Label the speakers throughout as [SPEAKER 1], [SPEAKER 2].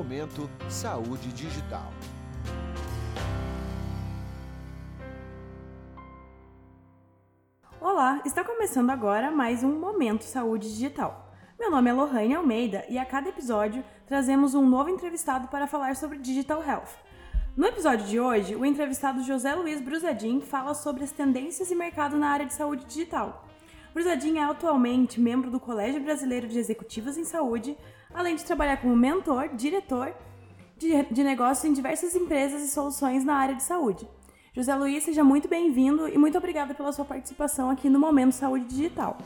[SPEAKER 1] Momento Saúde Digital.
[SPEAKER 2] Olá, está começando agora mais um Momento Saúde Digital. Meu nome é Lohane Almeida e a cada episódio trazemos um novo entrevistado para falar sobre Digital Health. No episódio de hoje, o entrevistado José Luiz Bruzadin fala sobre as tendências e mercado na área de saúde digital. Bruzadin é atualmente membro do Colégio Brasileiro de Executivos em Saúde, além de trabalhar como mentor, diretor de, de negócios em diversas empresas e soluções na área de saúde. José Luiz, seja muito bem-vindo e muito obrigada pela sua participação aqui no Momento Saúde Digital.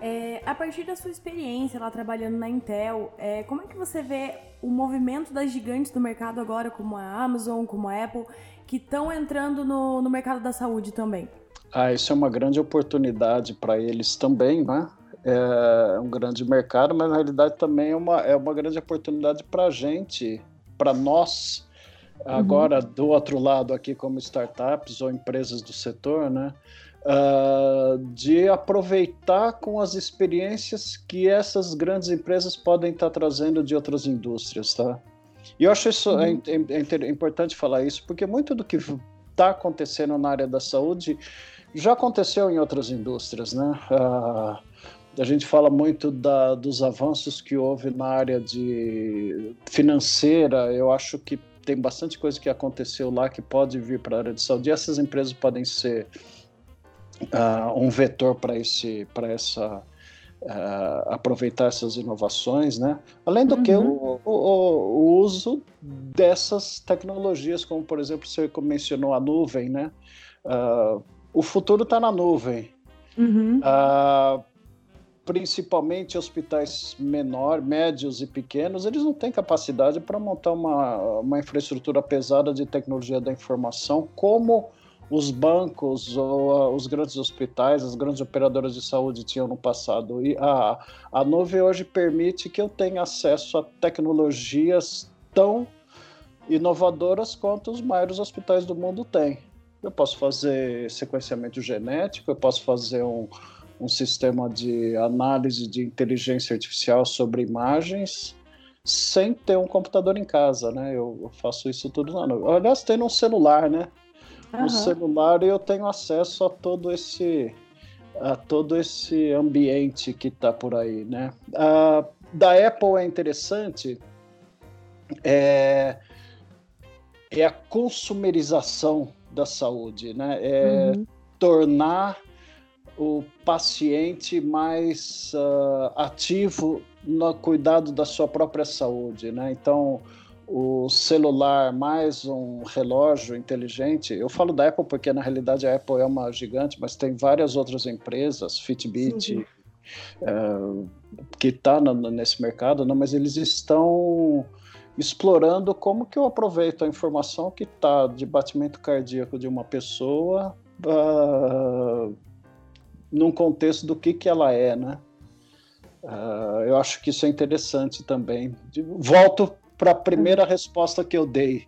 [SPEAKER 2] É, a partir da sua experiência lá trabalhando na Intel, é, como é que você vê o movimento das gigantes do mercado agora, como a Amazon, como a Apple, que estão entrando no, no mercado da saúde também?
[SPEAKER 3] Ah, isso é uma grande oportunidade para eles também, né? É um grande mercado, mas na realidade também é uma, é uma grande oportunidade para a gente, para nós, uhum. agora uhum. do outro lado aqui como startups ou empresas do setor, né? Uh, de aproveitar com as experiências que essas grandes empresas podem estar tá trazendo de outras indústrias, tá? E eu acho isso uhum. é, é, é importante falar isso, porque muito do que está acontecendo na área da saúde já aconteceu em outras indústrias, né? Uh, a gente fala muito da, dos avanços que houve na área de financeira. Eu acho que tem bastante coisa que aconteceu lá que pode vir para a área de saúde. E essas empresas podem ser uh, um vetor para esse, para essa Uh, aproveitar essas inovações, né? Além do uhum. que o, o, o, uso dessas tecnologias, como por exemplo você mencionou a nuvem, né? Uh, o futuro está na nuvem. Uhum. Uh, principalmente hospitais menores, médios e pequenos, eles não têm capacidade para montar uma, uma infraestrutura pesada de tecnologia da informação como os bancos ou uh, os grandes hospitais, as grandes operadoras de saúde tinham no passado. E a, a nuvem hoje permite que eu tenha acesso a tecnologias tão inovadoras quanto os maiores hospitais do mundo têm. Eu posso fazer sequenciamento genético, eu posso fazer um, um sistema de análise de inteligência artificial sobre imagens sem ter um computador em casa, né? Eu faço isso tudo lá. No... Aliás, tem no celular, né? Uhum. No celular eu tenho acesso a todo esse a todo esse ambiente que está por aí, né? A, da Apple é interessante é, é a consumerização da saúde, né? É uhum. tornar o paciente mais uh, ativo no cuidado da sua própria saúde, né? Então, o celular mais um relógio inteligente. Eu falo da Apple porque na realidade a Apple é uma gigante, mas tem várias outras empresas, Fitbit, uh, que está nesse mercado, não, mas eles estão explorando como que eu aproveito a informação que está de batimento cardíaco de uma pessoa uh, num contexto do que, que ela é, né? Uh, eu acho que isso é interessante também. Volto para a primeira resposta que eu dei.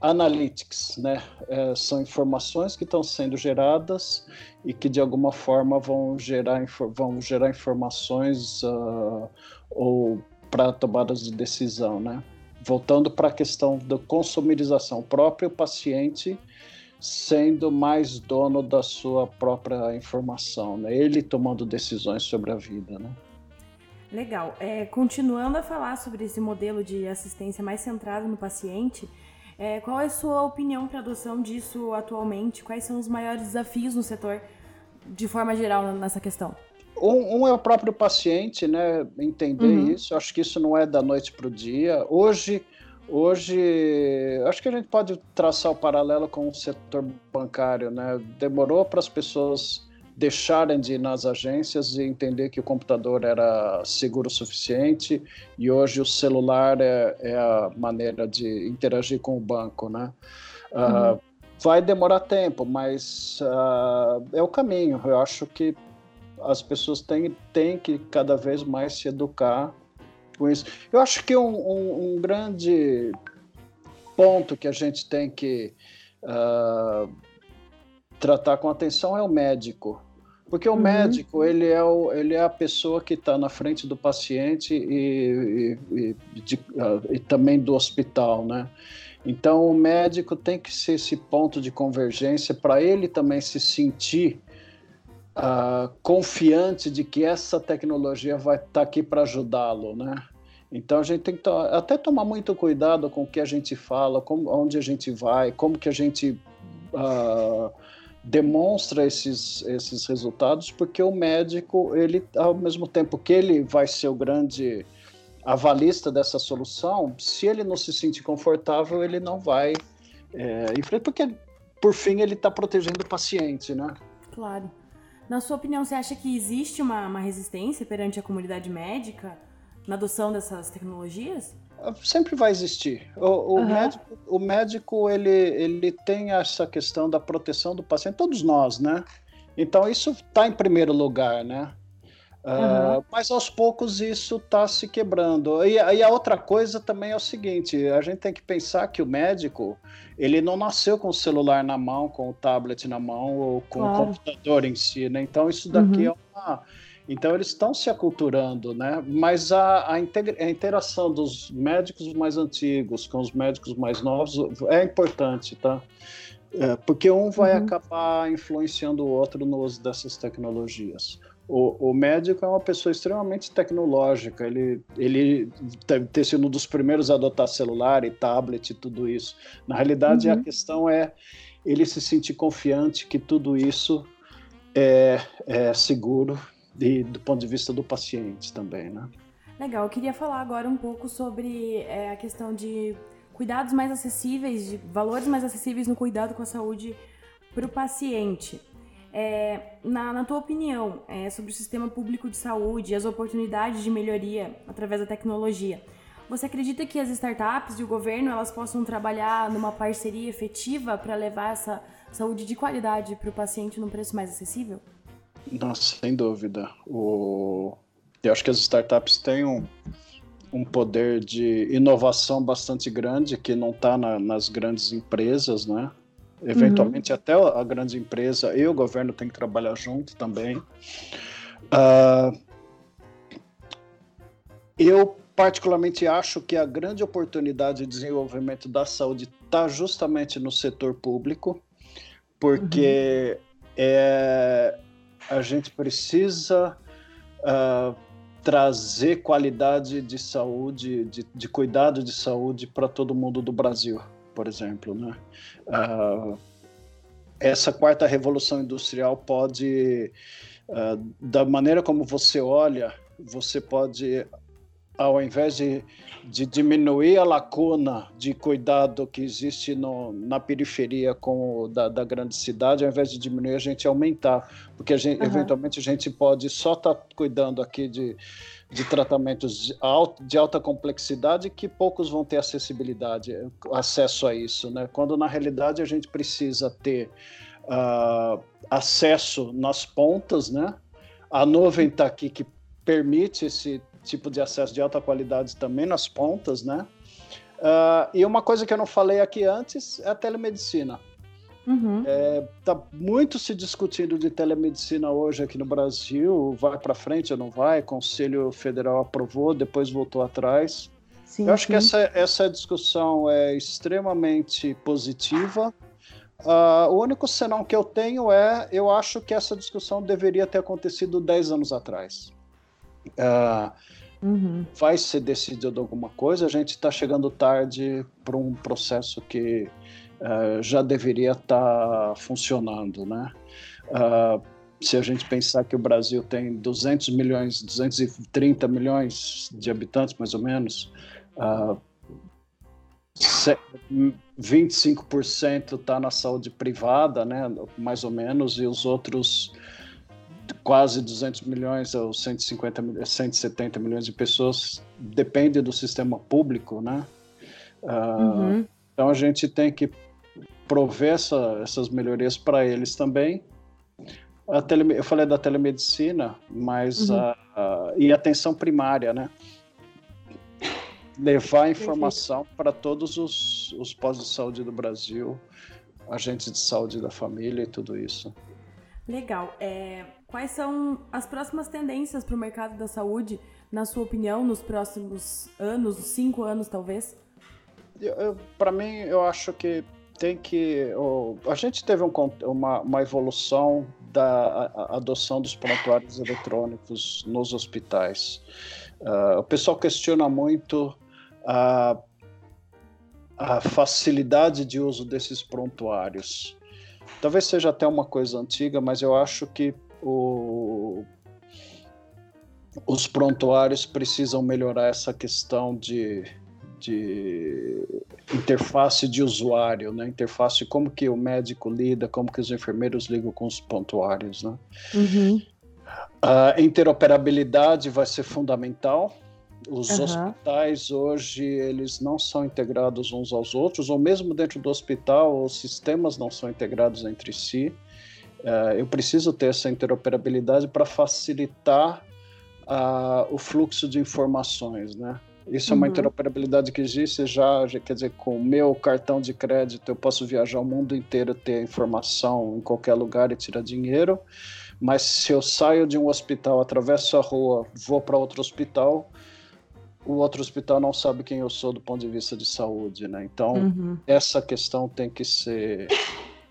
[SPEAKER 3] Analytics, né? É, são informações que estão sendo geradas e que de alguma forma vão gerar, vão gerar informações uh, ou para tomadas de decisão, né? Voltando para a questão da consumerização, o próprio paciente sendo mais dono da sua própria informação, né? ele tomando decisões sobre a vida. Né?
[SPEAKER 2] Legal. É, continuando a falar sobre esse modelo de assistência mais centrado no paciente, é, qual é a sua opinião para a adoção disso atualmente? Quais são os maiores desafios no setor, de forma geral, nessa questão?
[SPEAKER 3] Um, um, é o próprio paciente, né? Entender uhum. isso. Acho que isso não é da noite para o dia. Hoje, hoje, acho que a gente pode traçar o paralelo com o setor bancário, né? Demorou para as pessoas deixarem de ir nas agências e entender que o computador era seguro o suficiente e hoje o celular é, é a maneira de interagir com o banco, né? Uhum. Uh, vai demorar tempo, mas uh, é o caminho. Eu acho que as pessoas têm, têm que cada vez mais se educar com isso. Eu acho que um, um, um grande ponto que a gente tem que uh, tratar com atenção é o médico. Porque o uhum. médico, ele é, o, ele é a pessoa que está na frente do paciente e, e, e, de, uh, e, também do hospital, né? Então, o médico tem que ser esse ponto de convergência para ele também se sentir uh, confiante de que essa tecnologia vai estar tá aqui para ajudá-lo, né? Então, a gente tem que to até tomar muito cuidado com o que a gente fala, como, onde a gente vai, como que a gente... Uh, demonstra esses, esses resultados porque o médico, ele, ao mesmo tempo que ele vai ser o grande avalista dessa solução, se ele não se sentir confortável, ele não vai é, enfrentar, porque, por fim, ele está protegendo o paciente, né?
[SPEAKER 2] Claro. Na sua opinião, você acha que existe uma, uma resistência perante a comunidade médica na adoção dessas tecnologias?
[SPEAKER 3] sempre vai existir. O, o uhum. médico, o médico ele, ele tem essa questão da proteção do paciente, todos nós, né? Então isso está em primeiro lugar, né? Uh, mas aos poucos isso está se quebrando. E, e, a outra coisa também é o seguinte: a gente tem que pensar que o médico ele não nasceu com o celular na mão, com o tablet na mão ou com claro. o computador em si, né? Então isso daqui uhum. é uma então eles estão se aculturando, né? Mas a, a, interação dos médicos mais antigos com os médicos mais novos é importante, tá? É, porque um vai uhum. acabar influenciando o outro no uso dessas tecnologias. O, o, médico é uma pessoa extremamente tecnológica, ele, ele deve ter sido um dos primeiros a adotar celular e tablet e tudo isso. Na realidade, uhum. a questão é ele se sentir confiante que tudo isso é, é seguro e do ponto de vista do paciente também, né?
[SPEAKER 2] Legal, eu queria falar agora um pouco sobre é, a questão de cuidados mais acessíveis, de valores mais acessíveis no cuidado com a saúde para o paciente. É, na, na, tua opinião, é, sobre o sistema público de saúde e as oportunidades de melhoria através da tecnologia, você acredita que as startups e o governo elas possam trabalhar numa parceria efetiva para levar essa saúde de qualidade para o paciente num preço mais acessível?
[SPEAKER 3] Nossa, sem dúvida. O... Eu acho que as startups têm um, um poder de inovação bastante grande que não está na, nas grandes empresas, né? Eventualmente, uhum. até a grande empresa e o governo tem que trabalhar junto também. Uh, eu, particularmente, acho que a grande oportunidade de desenvolvimento da saúde está justamente no setor público, porque uhum. é, a gente precisa uh, trazer qualidade de saúde, de, de cuidado de saúde para todo mundo do Brasil, por exemplo. Né? Uh, essa quarta revolução industrial pode, uh, da maneira como você olha, você pode ao invés de, de diminuir a lacuna de cuidado que existe no, na periferia com o, da, da, grande cidade, ao invés de diminuir, a gente aumentar, porque a gente, uhum. eventualmente a gente pode só estar tá cuidando aqui de, de tratamentos de, alta complexidade que poucos vão ter acessibilidade, acesso a isso, né? Quando na realidade a gente precisa ter uh, acesso nas pontas, né? A nuvem está aqui que permite esse tipo de acesso de alta qualidade também nas pontas, né? Uh, e uma coisa que eu não falei aqui antes é a telemedicina. Uhum. É, tá muito se discutindo de telemedicina hoje aqui no Brasil. Vai para frente ou não vai? O Conselho Federal aprovou, depois voltou atrás. Sim, eu acho sim. que essa, essa discussão é extremamente positiva. Uh, o único senão que eu tenho é, eu acho que essa discussão deveria ter acontecido 10 anos atrás. Uh, Uhum. Vai ser decidido alguma coisa, a gente está chegando tarde para um processo que uh, já deveria estar tá funcionando, né? Uh, se a gente pensar que o Brasil tem 200 milhões, 230 milhões de habitantes, mais ou menos, uh, 25% está na saúde privada, né, mais ou menos, e os outros quase 200 milhões ou 150, 170 milhões de pessoas depende do sistema público, né? Uh, uhum. Então a gente tem que prover essa, essas melhorias para eles também. Tele, eu falei da telemedicina, mas uhum. a, a, e atenção primária, né? Levar informação para todos os, os pós de saúde do Brasil, agentes de saúde da família e tudo isso.
[SPEAKER 2] Legal. É, quais são as próximas tendências para o mercado da saúde, na sua opinião, nos próximos anos, cinco anos talvez?
[SPEAKER 3] Para mim, eu acho que tem que. a gente teve um, uma, uma, evolução da adoção dos prontuários eletrônicos nos hospitais. Uh, o pessoal questiona muito a, a facilidade de uso desses prontuários. Talvez seja até uma coisa antiga, mas eu acho que o, os prontuários precisam melhorar essa questão de, de interface de usuário, né? Interface como que o médico lida, como que os enfermeiros ligam com os prontuários, né?
[SPEAKER 2] Uhum.
[SPEAKER 3] A interoperabilidade vai ser fundamental. Os uhum. hospitais hoje eles não são integrados uns aos outros, ou mesmo dentro do hospital os sistemas não são integrados entre si. Uh, eu preciso ter essa interoperabilidade para facilitar uh, o fluxo de informações, né? Isso uhum. é uma uhum. interoperabilidade que existe já, já, quer dizer, com o meu cartão de crédito eu posso viajar o mundo inteiro, ter informação em qualquer lugar e tirar dinheiro. Mas se eu saio de um hospital, atravesso a rua, vou para outro hospital, o outro hospital não sabe quem eu sou do ponto de vista de saúde, né? Então, uhum. essa questão tem que ser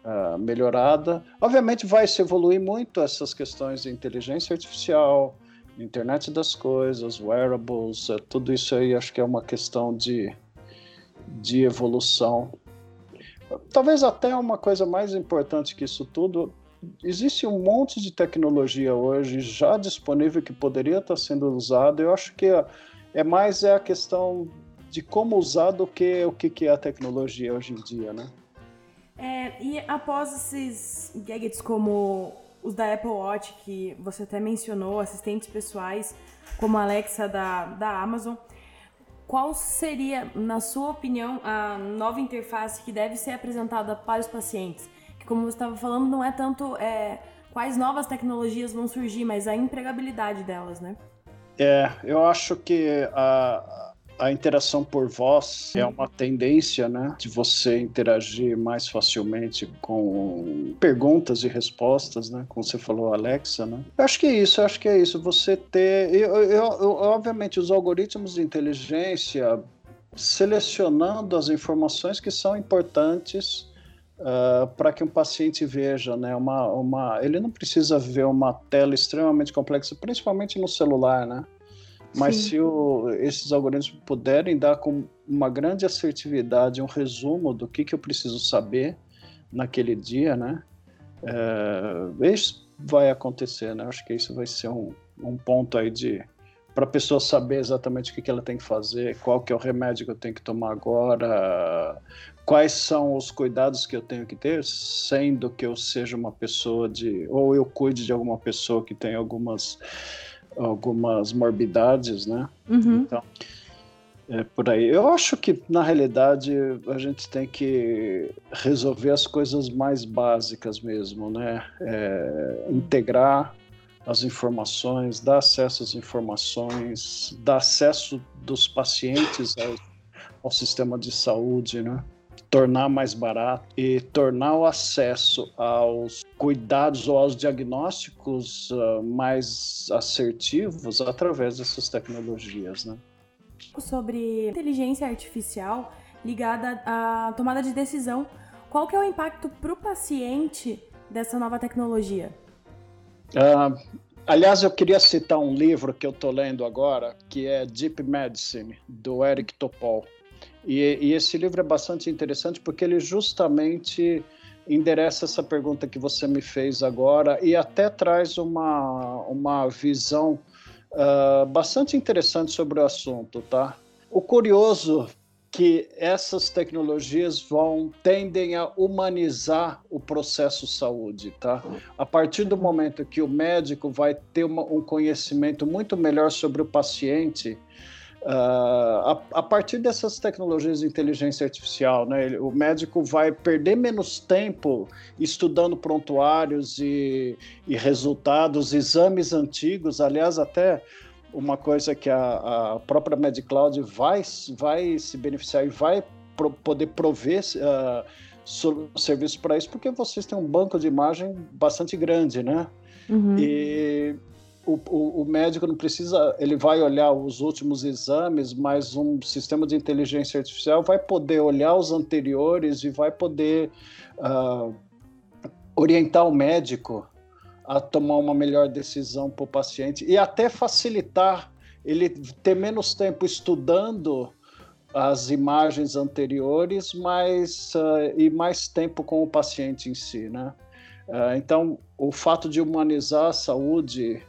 [SPEAKER 3] uh, melhorada. Obviamente vai se evoluir muito essas questões de inteligência artificial, internet das coisas, wearables, uh, tudo isso aí acho que é uma questão de, de evolução. Talvez até uma coisa mais importante que isso tudo existe um monte de tecnologia hoje já disponível que poderia estar sendo usada. Eu acho que é mais é a questão de como usar do que o que é a tecnologia hoje em dia, né?
[SPEAKER 2] É, e após esses gadgets como os da Apple Watch, que você até mencionou, assistentes pessoais, como a Alexa da, da Amazon, qual seria, na sua opinião, a nova interface que deve ser apresentada para os pacientes? como você estava falando, não é tanto é, quais novas tecnologias vão surgir, mas a empregabilidade delas, né?
[SPEAKER 3] É, eu acho que a, a interação por voz é uma tendência, né? De você interagir mais facilmente com perguntas e respostas, né? Como você falou, Alexa, né? Eu acho que é isso, eu acho que é isso. Você ter. Eu, eu, eu, obviamente, os algoritmos de inteligência selecionando as informações que são importantes Uh, para que um paciente veja, né, uma, uma, ele não precisa ver uma tela extremamente complexa, principalmente no celular, né? Mas Sim. se o, esses algoritmos puderem dar com uma grande assertividade um resumo do que, que eu preciso saber naquele dia, né? É, isso vai acontecer, né? Acho que isso vai ser um, um ponto aí de para a pessoa saber exatamente o que, que ela tem que fazer, qual que é o remédio que eu tenho que tomar agora, quais são os cuidados que eu tenho que ter, sendo que eu seja uma pessoa de ou eu cuide de alguma pessoa que tem algumas algumas morbidades, né?
[SPEAKER 2] Uhum.
[SPEAKER 3] Então, é por aí. Eu acho que na realidade a gente tem que resolver as coisas mais básicas mesmo, né? É, integrar as informações, dar acesso às informações, dar acesso dos pacientes ao, ao sistema de saúde, né? Tornar mais barato e tornar o acesso aos cuidados ou aos diagnósticos uh, mais assertivos através dessas tecnologias, né?
[SPEAKER 2] Sobre inteligência artificial ligada à tomada de decisão, qual que é o impacto para o paciente dessa nova tecnologia?
[SPEAKER 3] Uh, aliás, eu queria citar um livro que eu estou lendo agora, que é Deep Medicine, do Eric Topol. E, e, esse livro é bastante interessante porque ele justamente endereça essa pergunta que você me fez agora e até traz uma, uma visão uh, bastante interessante sobre o assunto, tá? O curioso que essas tecnologias vão tendem a humanizar o processo saúde, tá? A partir do momento que o médico vai ter uma, um conhecimento muito melhor sobre o paciente, uh, a, a, partir dessas tecnologias de inteligência artificial, né, o médico vai perder menos tempo estudando prontuários e, e resultados, exames antigos, aliás, até uma coisa que a, a própria MedCloud vai, vai se beneficiar e vai pro, poder prover uh, serviços para isso, porque vocês têm um banco de imagem bastante grande, né? Uhum. E o, o, o, médico não precisa, ele vai olhar os últimos exames, mas um sistema de inteligência artificial vai poder olhar os anteriores e vai poder uh, orientar o médico a tomar uma melhor decisão para o paciente e até facilitar ele ter menos tempo estudando as imagens anteriores, mas uh, e mais tempo com o paciente em si, né? Uh, então, o fato de humanizar a saúde,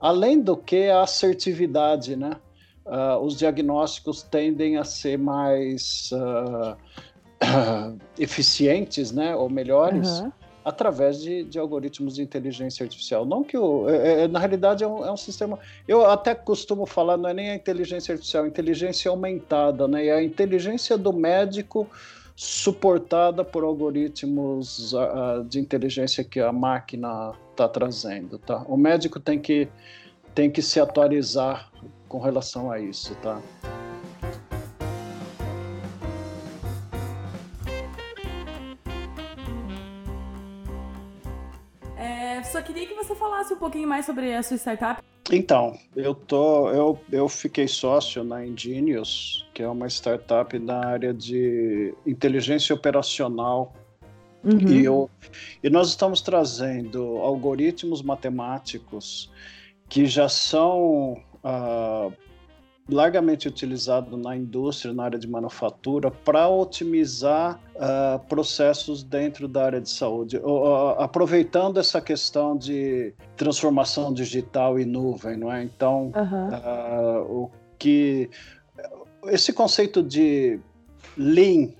[SPEAKER 3] além do que a assertividade, né? Uh, os diagnósticos tendem a ser mais eficientes, né? Ou melhores. Uhum através de, de, algoritmos de inteligência artificial. Não que o, é, é, na realidade é um, é um, sistema. Eu até costumo falar, não é nem a inteligência artificial, a inteligência aumentada, né? E a inteligência do médico suportada por algoritmos uh, de inteligência que a máquina está trazendo, tá? O médico tem que tem que se atualizar com relação a isso, tá?
[SPEAKER 2] só queria que você falasse um pouquinho mais sobre a sua startup.
[SPEAKER 3] Então, eu tô, eu, eu fiquei sócio na Ingenious, que é uma startup na área de inteligência operacional. Uhum. E, eu, e nós estamos trazendo algoritmos matemáticos que já são uh, largamente utilizado na indústria, na área de manufatura, para otimizar uh, processos dentro da área de saúde, aproveitando essa questão de transformação digital e nuvem, não é? Então, uhum. o que esse conceito de lean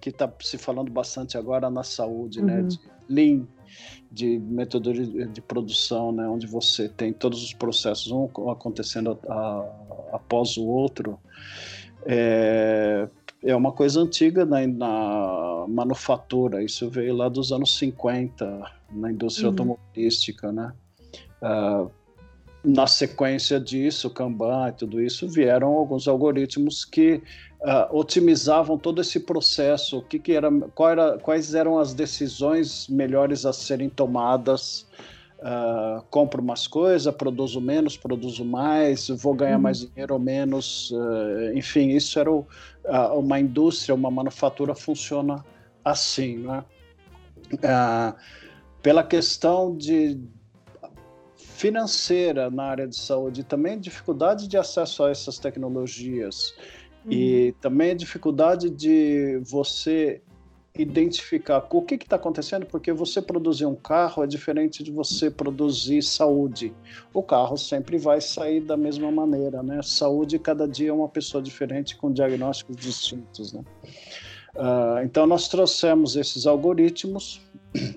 [SPEAKER 3] que está se falando bastante agora na saúde, né? uhum. né? De lean de metodologia de produção, né, onde você tem todos os processos um acontecendo a, a, após o outro, é, é uma coisa antiga na, na, manufatura. Isso veio lá dos anos 50, na indústria uhum. automobilística, né? Uh, na sequência disso, Kanban e tudo isso, vieram alguns algoritmos que uh, otimizavam todo esse processo, o que, que era, era, quais eram as decisões melhores a serem tomadas. Uh, compro umas coisas, produzo menos, produzo mais, vou ganhar uhum. mais dinheiro ou menos, uh, enfim, isso era o, uma indústria, uma manufatura funciona assim, né? pela questão de financeira na área de saúde, também dificuldade de acesso a essas tecnologias e uhum. também a dificuldade de você identificar o que está acontecendo, porque você produzir um carro é diferente de você produzir saúde. O carro sempre vai sair da mesma maneira, né? Saúde, cada dia é uma pessoa diferente com diagnósticos distintos, né? Uh, então, nós trouxemos esses algoritmos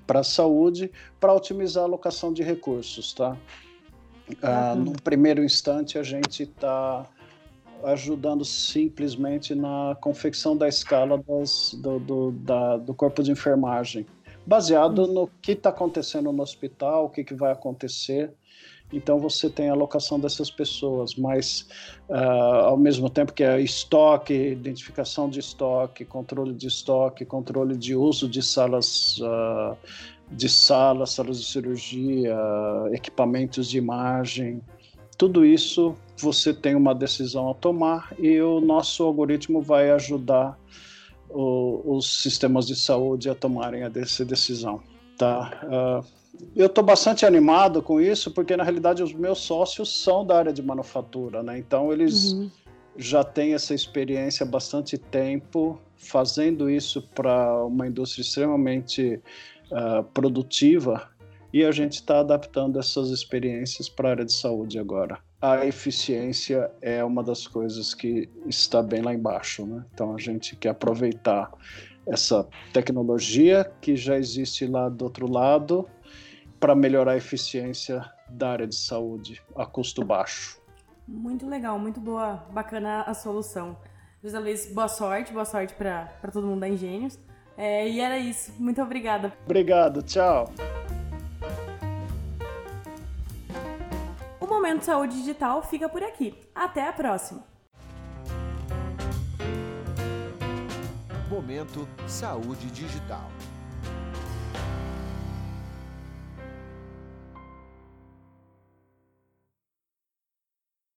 [SPEAKER 3] para a saúde para otimizar a alocação de recursos, tá? Uh, no primeiro instante, a gente está ajudando simplesmente na confecção da escala das, do, do, da, do corpo de enfermagem, baseado uhum. no que está acontecendo no hospital, o que, que vai acontecer. Então você tem a alocação dessas pessoas, mas uh, ao mesmo tempo que é estoque, identificação de estoque, controle de estoque, controle de uso de salas uh, de salas, salas de cirurgia, equipamentos de imagem, tudo isso você tem uma decisão a tomar e o nosso algoritmo vai ajudar o, os sistemas de saúde a tomarem essa decisão. Tá? Uh, eu estou bastante animado com isso porque na realidade os meus sócios são da área de manufatura, né? Então eles uhum. já têm essa experiência há bastante tempo fazendo isso para uma indústria extremamente uh, produtiva e a gente está adaptando essas experiências para a área de saúde agora. A eficiência é uma das coisas que está bem lá embaixo, né? Então a gente quer aproveitar essa tecnologia que já existe lá do outro lado para melhorar a eficiência da área de saúde a custo baixo.
[SPEAKER 2] Muito legal, muito boa, bacana a solução. José Luiz, boa sorte, boa sorte para todo mundo da Engenhos. É, e era isso. Muito obrigada.
[SPEAKER 3] Obrigado, tchau.
[SPEAKER 2] Momento Saúde Digital fica por aqui. Até a próxima!
[SPEAKER 1] Momento Saúde Digital.